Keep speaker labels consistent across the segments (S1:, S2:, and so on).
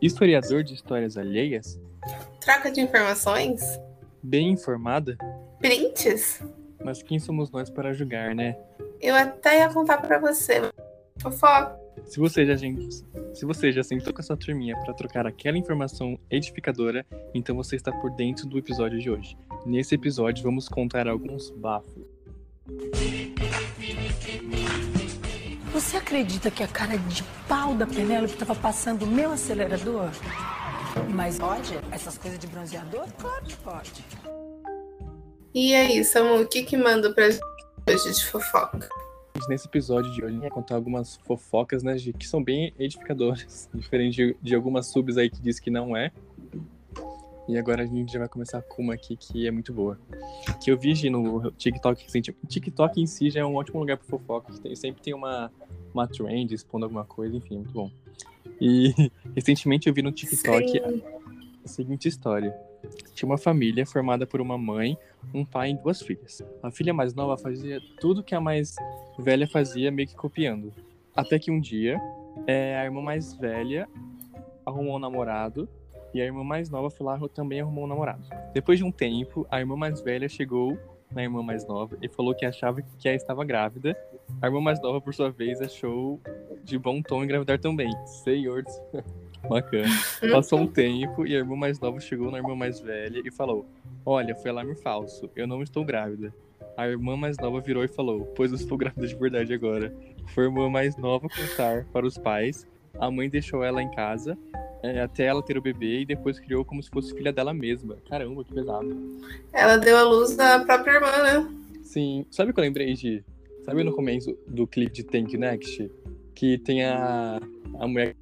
S1: Historiador de histórias alheias?
S2: Troca de informações?
S1: Bem informada?
S2: Prints?
S1: Mas quem somos nós para julgar, né?
S2: Eu até ia contar pra você. Fofoca.
S1: Se você já, se você já sentou com a sua turminha para trocar aquela informação edificadora, então você está por dentro do episódio de hoje. Nesse episódio, vamos contar alguns bafos.
S3: Você acredita que a cara de pau da Penélope estava passando o meu acelerador? Mas pode? Essas coisas de bronzeador? Claro que pode.
S2: E aí, Samu, o que que manda pra gente hoje de fofoca?
S1: Nesse episódio de hoje, a gente vai contar algumas fofocas, né, Gi, que são bem edificadoras, diferente de, de algumas subs aí que diz que não é. E agora a gente já vai começar com uma aqui que é muito boa. Que eu vi Gi, no TikTok recentemente. TikTok em si já é um ótimo lugar para fofoca, que tem, sempre tem uma, uma trend expondo alguma coisa, enfim, é muito bom. E recentemente eu vi no TikTok a, a seguinte história. Tinha uma família formada por uma mãe, um pai e duas filhas. A filha mais nova fazia tudo que a mais velha fazia, meio que copiando. Até que um dia, é, a irmã mais velha arrumou um namorado e a irmã mais nova foi lá também arrumou um namorado. Depois de um tempo, a irmã mais velha chegou na irmã mais nova e falou que achava que ela estava grávida. A irmã mais nova, por sua vez, achou de bom tom engravidar também. Senhor, bacana. Passou um tempo e a irmã mais nova chegou na irmã mais velha e falou: Olha, foi alarme falso, eu não estou grávida. A irmã mais nova virou e falou: Pois eu estou grávida de verdade agora. Foi a irmã mais nova contar para os pais. A mãe deixou ela em casa é, até ela ter o bebê e depois criou como se fosse filha dela mesma. Caramba, que pesado.
S2: Ela deu a luz da própria irmã, né?
S1: Sim. Sabe o que eu lembrei de. Sabe no começo do clipe de Thank You Next? Que tem a, a mulher.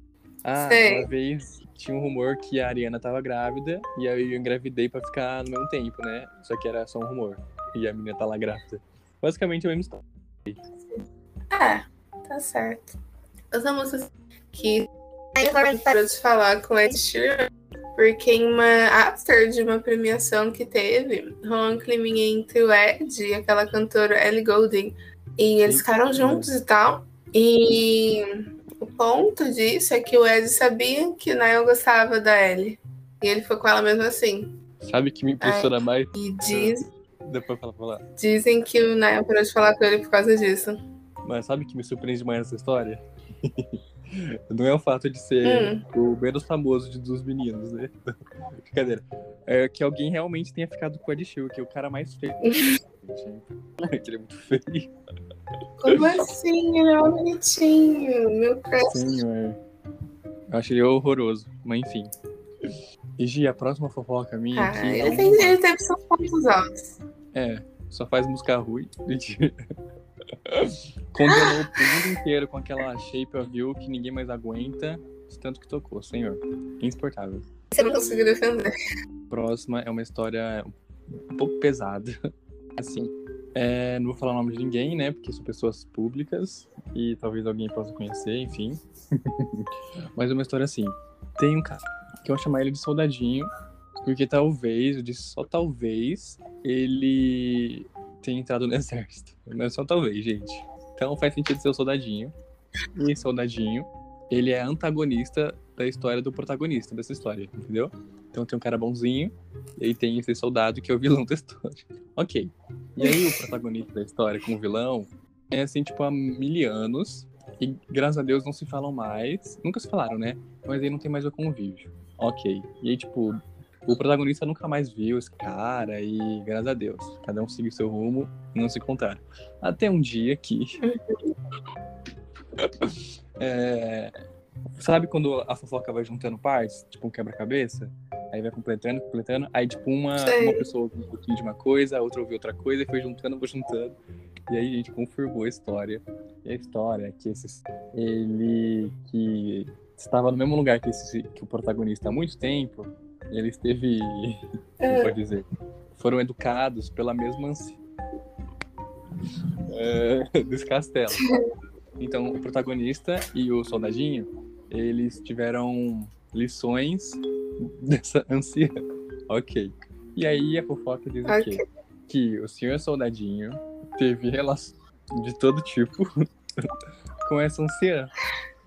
S1: Ah, Sei. uma vez tinha um rumor que a Ariana tava grávida e aí eu engravidei pra ficar no mesmo tempo, né? Só que era só um rumor. E a menina tá lá grávida. Basicamente é o mesmo história.
S2: É, tá certo. Essa música que parou de falar com Ed Sheeran, porque em uma after de uma premiação que teve, rolou um climinha entre o Ed e aquela cantora Ellie Goulding. E eles ficaram juntos e tal. E o ponto disso é que o Ed sabia que Niall gostava da Ellie. E ele foi com ela mesmo assim.
S1: Sabe que me impressiona Ai, mais?
S2: E diz...
S1: Depois fala, falar.
S2: Dizem que o Niall parou de falar com ele por causa disso.
S1: Mas sabe que me surpreende mais essa história? Não é o fato de ser hum. o menos famoso de, dos meninos, né? Brincadeira. É que alguém realmente tenha ficado com o Ed Sheeran, que é o cara mais feio. ele é muito feio.
S2: Como assim? Ele é um bonitinho. Meu crush.
S1: Sim, é. Eu acho ele horroroso, mas enfim. E Gi, a próxima fofoca minha.
S2: Ah, aqui ele, é tem, ele teve seus pontos altos.
S1: É, só faz música ruim. Mentira. Condenou o mundo inteiro com aquela shape of you que ninguém mais aguenta, de tanto que tocou, senhor. Insuportável.
S2: Você não conseguiu defender.
S1: Próxima é uma história um pouco pesada. Assim, é, não vou falar o nome de ninguém, né? Porque são pessoas públicas e talvez alguém possa conhecer, enfim. Mas é uma história assim. Tem um cara que eu vou chamar ele de soldadinho, porque talvez, eu disse só talvez, ele tenha entrado no exército. Não é só talvez, gente. Então faz sentido ser o soldadinho. E soldadinho, ele é antagonista da história do protagonista dessa história, entendeu? Então tem um cara bonzinho, e aí tem esse soldado que é o vilão da história. Ok. E aí o protagonista da história como vilão é assim, tipo, há mil anos. E graças a Deus não se falam mais. Nunca se falaram, né? Mas aí não tem mais o convívio. Ok. E aí, tipo, o protagonista nunca mais viu esse cara e, graças a Deus, cada um seguiu seu rumo e não se contaram. Até um dia que. é... Sabe quando a fofoca vai juntando partes? Tipo um quebra-cabeça? Aí vai completando, completando. Aí, tipo, uma, uma pessoa ouviu um pouquinho de uma coisa, a outra ouviu outra coisa, e foi juntando, foi juntando. E aí a gente confirmou a história. E a história é que esse, ele que estava no mesmo lugar que, esse, que o protagonista há muito tempo, ele esteve, como pode dizer, foram educados pela mesma anciã é, desse castelo. Então, o protagonista e o soldadinho, eles tiveram lições dessa anciã. Ok. E aí a fofoca diz okay. o quê? Que o senhor soldadinho teve relação de todo tipo com essa anciã.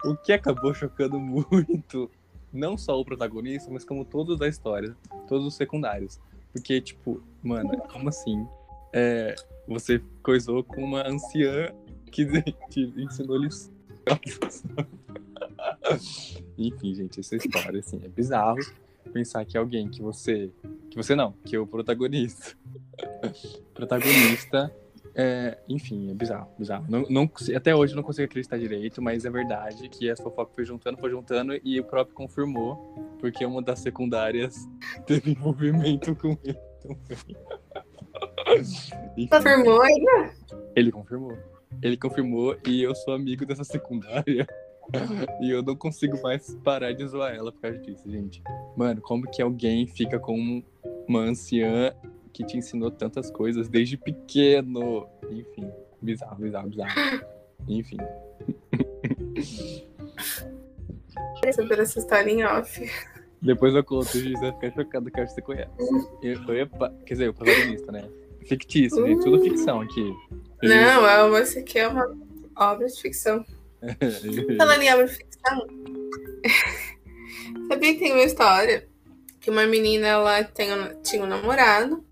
S1: O que acabou chocando muito não só o protagonista, mas como todos da história, todos os secundários. Porque, tipo, mano, como assim? É, você coisou com uma anciã que, que ensinou lições. Enfim, gente, essa história, assim, é bizarro pensar que alguém que você. Que você não, que é o protagonista. protagonista. É, enfim, é bizarro, bizarro. Não, não, até hoje eu não consigo acreditar direito, mas é verdade que as fofocas foi juntando, foi juntando e o próprio confirmou, porque uma das secundárias teve envolvimento com ele também.
S2: Confirmou ainda?
S1: Ele confirmou. Ele confirmou e eu sou amigo dessa secundária. e eu não consigo mais parar de zoar ela por causa disso, gente. Mano, como que alguém fica com uma anciã que te ensinou tantas coisas desde pequeno? Enfim, bizarro, bizarro, bizarro. Enfim.
S2: Saber essa história em off.
S1: Depois eu conto, o juiz vai ficar chocado que acho que você conhece. Eu, eu, quer dizer, o protagonista, né? Fictício, gente. Tudo ficção aqui.
S2: Não, essa aqui é uma obra de ficção. Falando em obra de ficção, sabia que tem uma história que uma menina ela tem tinha um namorado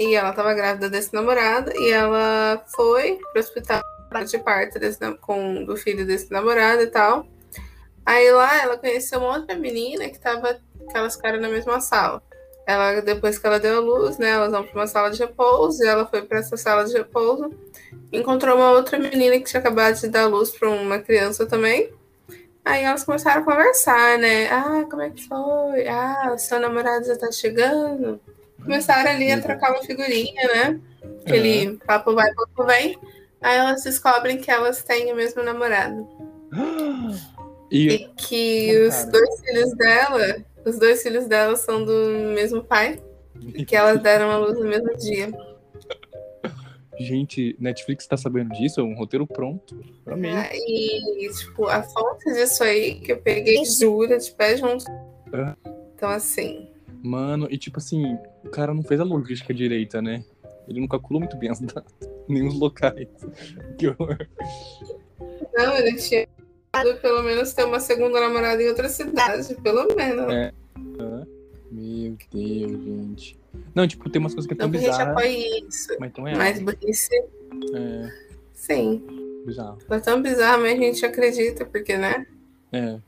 S2: e ela estava grávida desse namorado e ela foi pro hospital de parto desse, com, do filho desse namorado e tal. Aí lá ela conheceu uma outra menina que tava aquelas caras na mesma sala. Ela, depois que ela deu a luz, né, elas vão para uma sala de repouso e ela foi para essa sala de repouso, encontrou uma outra menina que tinha acabado de dar luz para uma criança também. Aí elas começaram a conversar, né? Ah, como é que foi? Ah, seu namorado já tá chegando. Começaram ali a trocar uma figurinha, né? Aquele uhum. papo vai, papo vem. Aí elas descobrem que elas têm o mesmo namorado. E, e que os dois filhos dela os dois filhos dela são do mesmo pai e que elas deram a luz no mesmo dia.
S1: Gente, Netflix tá sabendo disso? É um roteiro pronto. Pra mim.
S2: É, e, tipo, a fonte disso aí que eu peguei jura de pé junto. É. Então, assim.
S1: Mano, e tipo assim, o cara não fez a logística direita, né? Ele não calculou muito bem as datas, nem os locais. Que horror.
S2: Não, ele tinha pelo menos ter uma segunda namorada em outra cidade, pelo menos. É.
S1: Meu Deus, gente. Não, tipo, tem umas coisas que é tão
S2: não
S1: bizarras.
S2: Isso.
S1: Mas tão real.
S2: Mas burrice...
S1: É.
S2: Sim.
S1: Bizarro.
S2: É tão bizarro, mas a gente acredita, porque, né?
S1: É.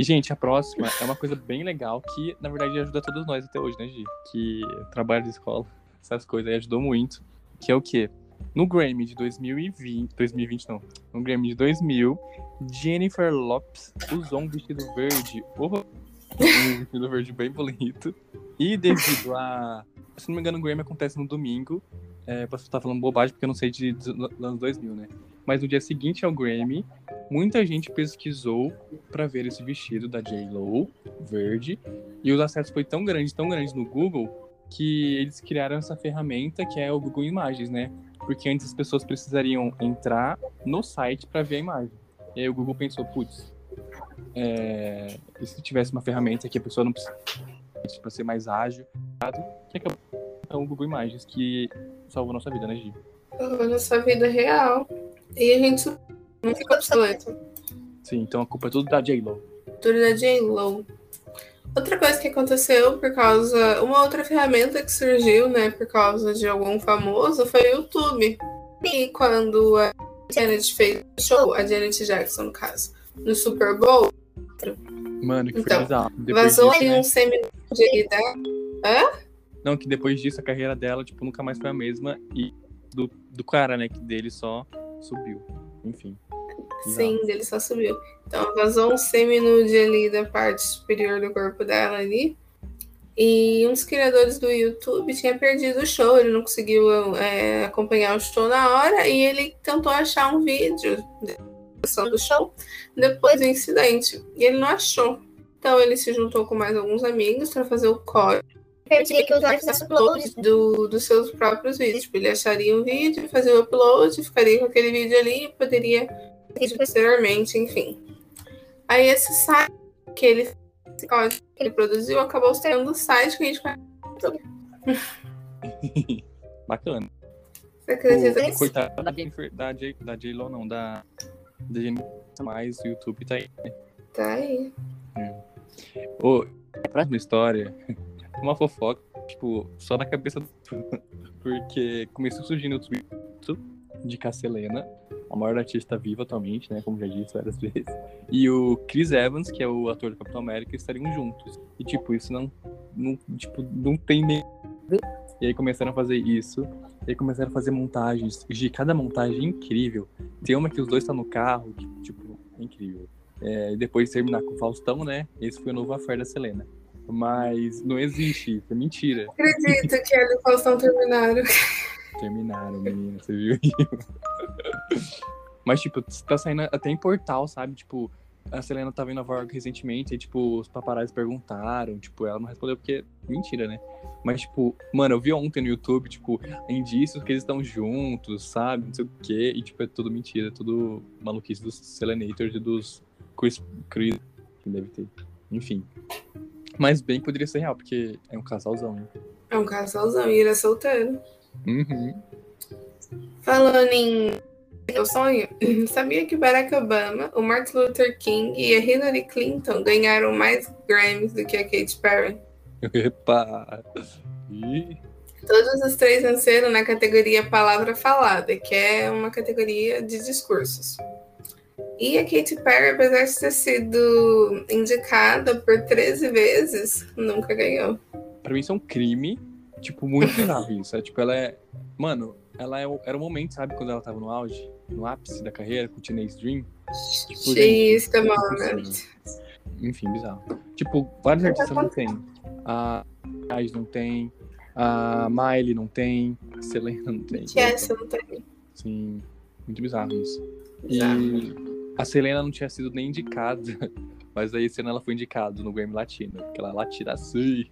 S1: E, gente, a próxima é uma coisa bem legal que, na verdade, ajuda todos nós até hoje, né, Gi? Que trabalho de escola, essas coisas aí ajudou muito. Que é o quê? No Grammy de 2020, 2020 não, no Grammy de 2000, Jennifer Lopes usou um vestido verde, um vestido verde bem bonito, e devido a, se não me engano, o Grammy acontece no domingo, é, posso estar falando bobagem porque eu não sei de, de, anos 2000, né? Mas no dia seguinte ao Grammy, muita gente pesquisou para ver esse vestido da J.Lo, verde, e os acessos foi tão grande, tão grande no Google, que eles criaram essa ferramenta que é o Google Imagens, né? porque antes as pessoas precisariam entrar no site para ver a imagem. E aí o Google pensou, putz, é, e se tivesse uma ferramenta que a pessoa não precisa para ser mais ágil, que acabou o Google Imagens que salvou nossa vida, né, Gi?
S2: Salvou nossa vida real. E a gente não fica obsoleto.
S1: Sim, então a culpa é tudo da J-Lo.
S2: Tudo da J-Lo. Outra coisa que aconteceu por causa. Uma outra ferramenta que surgiu, né, por causa de algum famoso foi o YouTube. E quando a Janet fez o show, a Janet Jackson, no caso, no Super Bowl.
S1: Mano, que
S2: então,
S1: foi bizarro.
S2: vazou aí né? um semi de Hã?
S1: Não, que depois disso a carreira dela, tipo, nunca mais foi a mesma. E do, do cara, né, que dele só subiu. Enfim.
S2: Sim, dele só subiu. Então vazou um semi-nude ali da parte superior do corpo dela ali. E um dos criadores do YouTube tinha perdido o show, ele não conseguiu é, acompanhar o show na hora e ele tentou achar um vídeo do show depois do incidente. E ele não achou. Então ele se juntou com mais alguns amigos para fazer o código. Permitir que o usuário fizesse upload do, dos seus próprios vídeos. Tipo, ele acharia um vídeo, fazia o upload, ficaria com aquele vídeo ali e poderia posteriormente, enfim. Aí esse site que ele, que ele produziu acabou sendo o site que a gente
S1: Bacana.
S2: Você acredita nisso?
S1: Coitada da da J-Lo, não, da, da Jennifer, mais o YouTube tá aí, né?
S2: Tá aí.
S1: Ô, a próxima história, uma fofoca, tipo, só na cabeça do... Porque começou surgindo o tweet de Casselena, a maior artista viva atualmente, né? Como já disse várias vezes. E o Chris Evans, que é o ator do Capitão América, estariam juntos. E, tipo, isso não, não, tipo, não tem nem. E aí começaram a fazer isso. E aí começaram a fazer montagens. De cada montagem é incrível. Tem uma que os dois estão no carro, que, tipo, é incrível. É, depois de terminar com o Faustão, né? Esse foi o novo affair da Selena. Mas não existe, isso é mentira.
S2: Acredito que ela e o Faustão terminaram.
S1: Terminaram, menina, você viu? Mas, tipo, tá saindo até em portal, sabe? Tipo, a Selena tava em Nova York recentemente e, tipo, os paparazzi perguntaram, tipo, ela não respondeu porque mentira, né? Mas, tipo, mano, eu vi ontem no YouTube, tipo, indícios que eles estão juntos, sabe? Não sei o quê. E, tipo, é tudo mentira, é tudo maluquice dos Selenators e dos Chris, Chris que deve ter. Enfim. Mas bem poderia ser real, porque é um casalzão, né?
S2: É um casalzão e ele é solteiro.
S1: Uhum.
S2: Falando em meu sonho, sabia que Barack Obama, o Martin Luther King e a Hillary Clinton ganharam mais Grammys do que a Katy Perry?
S1: Epa! Ih,
S2: Todos os três venceram na categoria Palavra Falada, que é uma categoria de discursos. E a Katy Perry, apesar de ter sido indicada por 13 vezes, nunca ganhou.
S1: pra mim isso é um crime, tipo, muito grave isso. É, tipo, ela é. Mano, ela é, era o momento, sabe, quando ela tava no auge, no ápice da carreira, com o Teenage Dream. Tipo,
S2: She's the moment.
S1: Enfim, bizarro. Tipo, vários artistas não tem. A Ais não tem. A Miley não tem. A Selena não tem.
S2: Yes, não tem.
S1: Sim, muito bizarro isso.
S2: Bizarro.
S1: E a Selena não tinha sido nem indicada. Mas aí ano ela foi indicada no Grammy Latino. Porque ela é latina assim.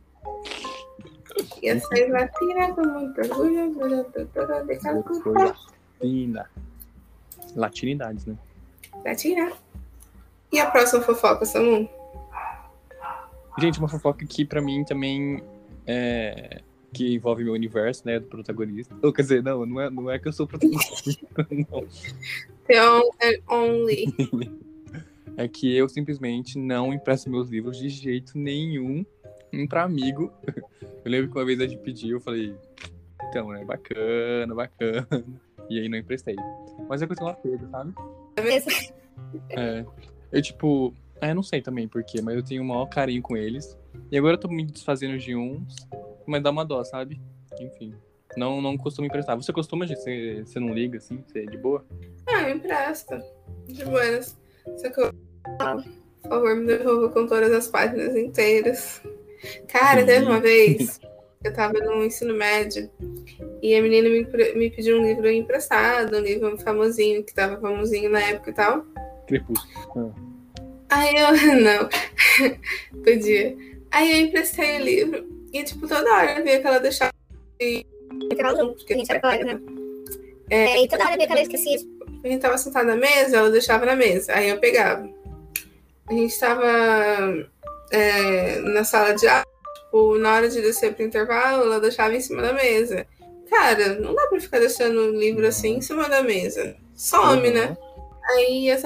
S2: E essa é latina com muito orgulho. blá, de culpa.
S1: latina. Latinidades, né?
S2: Latina. E a próxima fofoca, Samu?
S1: Gente, uma fofoca que pra mim também é. Que envolve meu universo, né? Do protagonista. Ou, quer dizer, não, não é, não é que eu sou o protagonista, não.
S2: The on and only.
S1: É que eu simplesmente não empresto meus livros de jeito nenhum um pra amigo. Eu lembro que uma vez a gente pediu, eu falei, então, né, bacana, bacana. E aí não emprestei. Mas é eu tenho um apego, sabe? É. Eu, tipo, é, não sei também porquê, mas eu tenho o maior carinho com eles. E agora eu tô me desfazendo de uns, mas dá uma dó, sabe? Enfim. Não, não costumo emprestar. Você costuma, gente? Você, você não liga, assim? Você é de boa?
S2: Ah, empresta. De buenas. Só que eu... Por favor, me devolva com todas as páginas inteiras. Cara, teve uma vez eu tava no ensino médio e a menina me, me pediu um livro emprestado, um livro famosinho, que tava famosinho na época e tal.
S1: Crepúsculo.
S2: Aí eu, não, podia. Aí eu emprestei o livro e, tipo, toda hora eu via que ela deixava de junto, porque a gente era colega, né? É, e toda hora eu via que ela esquecia. A gente tava sentado na mesa, ela deixava na mesa. Aí eu pegava. A gente tava é, na sala de aula, tipo, na hora de descer pro intervalo, ela deixava em cima da mesa. Cara, não dá pra ficar deixando o livro assim em cima da mesa. Some, né? Aí eu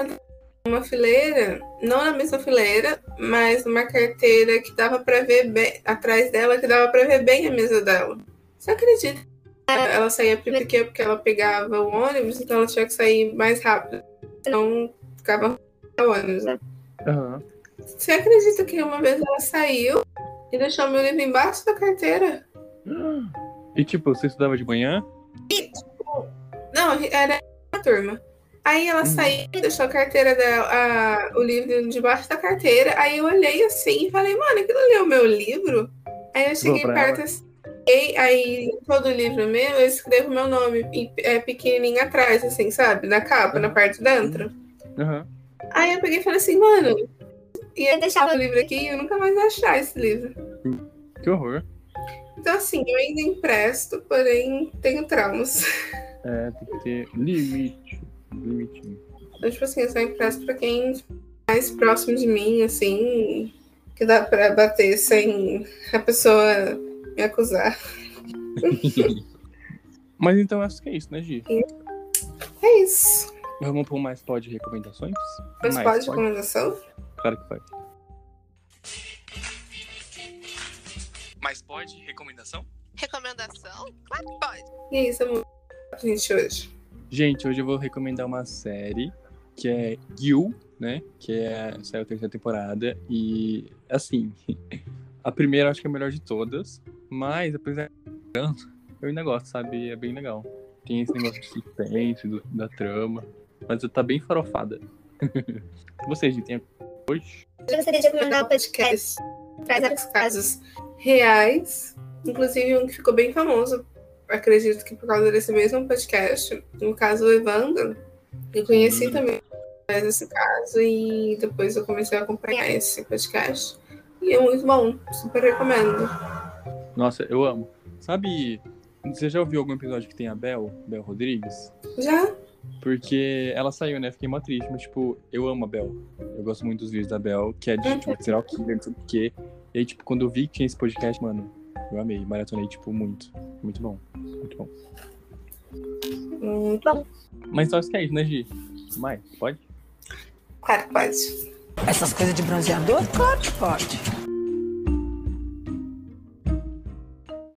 S2: numa fileira, não na mesma fileira, mas numa carteira que dava pra ver bem, atrás dela, que dava pra ver bem a mesa dela. Você acredita? Ela saía primeiro que eu, porque ela pegava o ônibus, então ela tinha que sair mais rápido. Não ficava no ônibus. né?
S1: Aham.
S2: Você acredita que uma vez ela saiu e deixou meu livro embaixo da carteira?
S1: E tipo, você estudava de manhã?
S2: Não, era a turma. Aí ela
S1: Uhum.
S2: saiu deixou a carteira dela, a- o livro debaixo da carteira. Aí eu olhei assim e falei, mano, aquilo ali é o meu livro? Aí eu cheguei perto assim, e aí em todo o livro meu eu escrevo meu nome é, pequenininho atrás, assim, sabe? Na capa, na parte de dentro.
S1: Aham.
S2: Aí eu peguei e falei assim, mano, ia deixar o livro aqui e eu nunca mais vou achar esse livro.
S1: Que horror.
S2: Então, assim, eu ainda empresto, porém tenho traumas.
S1: É, tem que ter limite. Limite.
S2: Então, tipo assim, eu só empresto pra quem é mais próximo de mim, assim, que dá pra bater sem a pessoa me acusar.
S1: Mas então acho que é isso, né, Gi?
S2: É isso.
S1: Vamos para mais pod recomendações?
S2: Mas
S1: Mais
S2: pode recomendação?
S1: Claro que pode. Mas pode? Recomendação?
S2: Recomendação? Claro que pode. E é isso, amor. Gente, hoje.
S1: Gente, hoje eu vou recomendar uma série que é Gil, né? Que é, saiu a terceira temporada. E, assim, a primeira acho que é a melhor de todas. Mas, apesar de eu ainda gosto, sabe? É bem legal. Tem esse negócio de suspense, do, da trama. Mas tá bem farofada. Vocês, tem hoje?
S2: Eu gostaria de recomendar o podcast. Traz vários casos reais. Inclusive um que ficou bem famoso. Acredito que por causa desse mesmo podcast. No caso, o Evandro. Eu conheci hum. também esse caso e depois eu comecei a acompanhar esse podcast. E é muito bom. Super recomendo.
S1: Nossa, eu amo. Sabe, você já ouviu algum episódio que tem a Bel, Bel Rodrigues?
S2: Já.
S1: Porque ela saiu, né? Fiquei mó triste, mas, tipo, eu amo a Bel. Eu gosto muito dos vídeos da Bel, que é de, tipo, serial killer, não sei o quê. E aí, tipo, quando eu vi que tinha esse podcast, mano, eu amei. Maratonei, tipo, muito. Muito bom. Muito bom.
S2: Bom.
S1: Mas só isso que é isso, né, Gi? Mai, pode?
S2: Claro que pode.
S3: Essas coisas de bronzeador? Claro que pode.